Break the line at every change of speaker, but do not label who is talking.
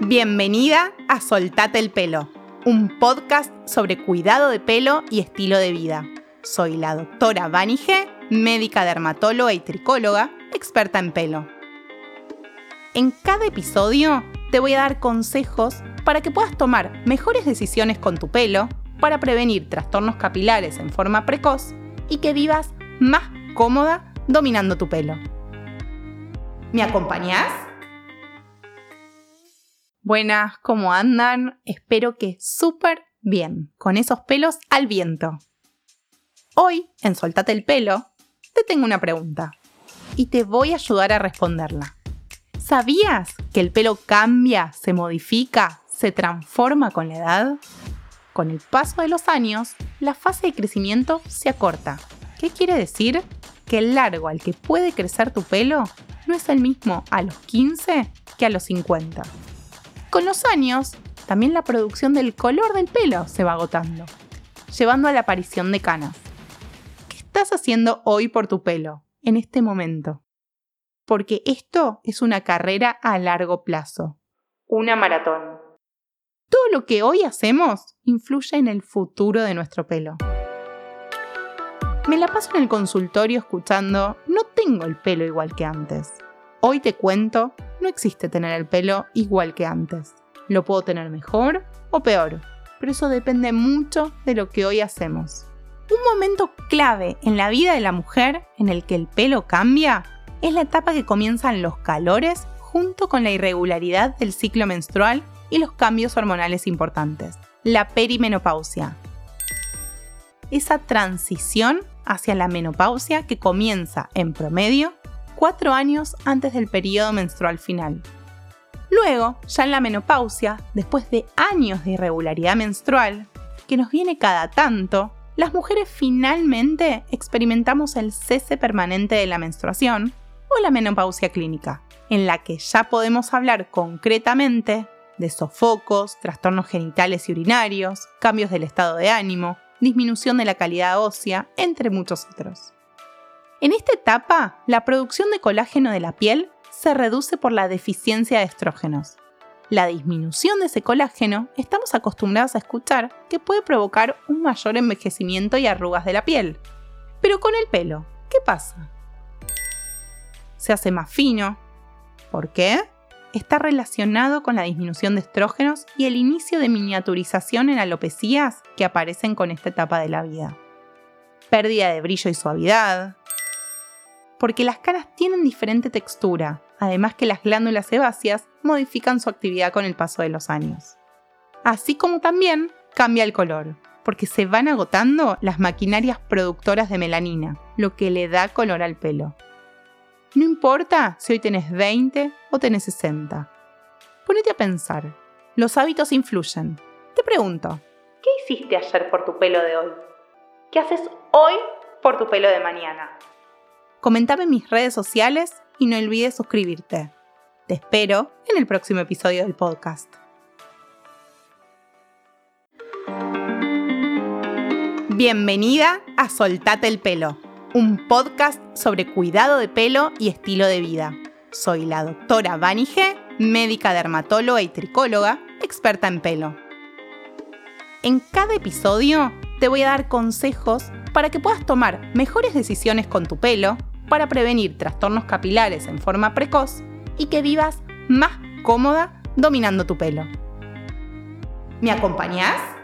Bienvenida a Soltate el pelo, un podcast sobre cuidado de pelo y estilo de vida. Soy la doctora Vani G, médica dermatóloga y tricóloga, experta en pelo. En cada episodio te voy a dar consejos para que puedas tomar mejores decisiones con tu pelo, para prevenir trastornos capilares en forma precoz y que vivas más cómoda dominando tu pelo. ¿Me acompañás? Buenas, ¿cómo andan? Espero que súper bien, con esos pelos al viento. Hoy, en Soltate el pelo, te tengo una pregunta y te voy a ayudar a responderla. ¿Sabías que el pelo cambia, se modifica, se transforma con la edad? Con el paso de los años, la fase de crecimiento se acorta. ¿Qué quiere decir? Que el largo al que puede crecer tu pelo no es el mismo a los 15 que a los 50. Con los años, también la producción del color del pelo se va agotando, llevando a la aparición de canas. ¿Qué estás haciendo hoy por tu pelo, en este momento? Porque esto es una carrera a largo plazo, una maratón. Todo lo que hoy hacemos influye en el futuro de nuestro pelo. Me la paso en el consultorio escuchando, no tengo el pelo igual que antes. Hoy te cuento, no existe tener el pelo igual que antes. Lo puedo tener mejor o peor, pero eso depende mucho de lo que hoy hacemos. Un momento clave en la vida de la mujer en el que el pelo cambia es la etapa que comienzan los calores junto con la irregularidad del ciclo menstrual y los cambios hormonales importantes, la perimenopausia. Esa transición hacia la menopausia que comienza en promedio cuatro años antes del periodo menstrual final. Luego, ya en la menopausia, después de años de irregularidad menstrual, que nos viene cada tanto, las mujeres finalmente experimentamos el cese permanente de la menstruación o la menopausia clínica, en la que ya podemos hablar concretamente de sofocos, trastornos genitales y urinarios, cambios del estado de ánimo, disminución de la calidad ósea, entre muchos otros. En esta etapa, la producción de colágeno de la piel se reduce por la deficiencia de estrógenos. La disminución de ese colágeno estamos acostumbrados a escuchar que puede provocar un mayor envejecimiento y arrugas de la piel. Pero con el pelo, ¿qué pasa? Se hace más fino. ¿Por qué? está relacionado con la disminución de estrógenos y el inicio de miniaturización en alopecías que aparecen con esta etapa de la vida. Pérdida de brillo y suavidad. Porque las caras tienen diferente textura, además que las glándulas sebáceas modifican su actividad con el paso de los años. Así como también cambia el color, porque se van agotando las maquinarias productoras de melanina, lo que le da color al pelo. No importa si hoy tenés 20 o tenés 60. Ponete a pensar. Los hábitos influyen. Te pregunto, ¿qué hiciste ayer por tu pelo de hoy? ¿Qué haces hoy por tu pelo de mañana? Comentame en mis redes sociales y no olvides suscribirte. Te espero en el próximo episodio del podcast. Bienvenida a Soltate el pelo un podcast sobre cuidado de pelo y estilo de vida. Soy la doctora Vani G, médica dermatóloga y tricóloga, experta en pelo. En cada episodio te voy a dar consejos para que puedas tomar mejores decisiones con tu pelo, para prevenir trastornos capilares en forma precoz y que vivas más cómoda dominando tu pelo. ¿Me acompañás?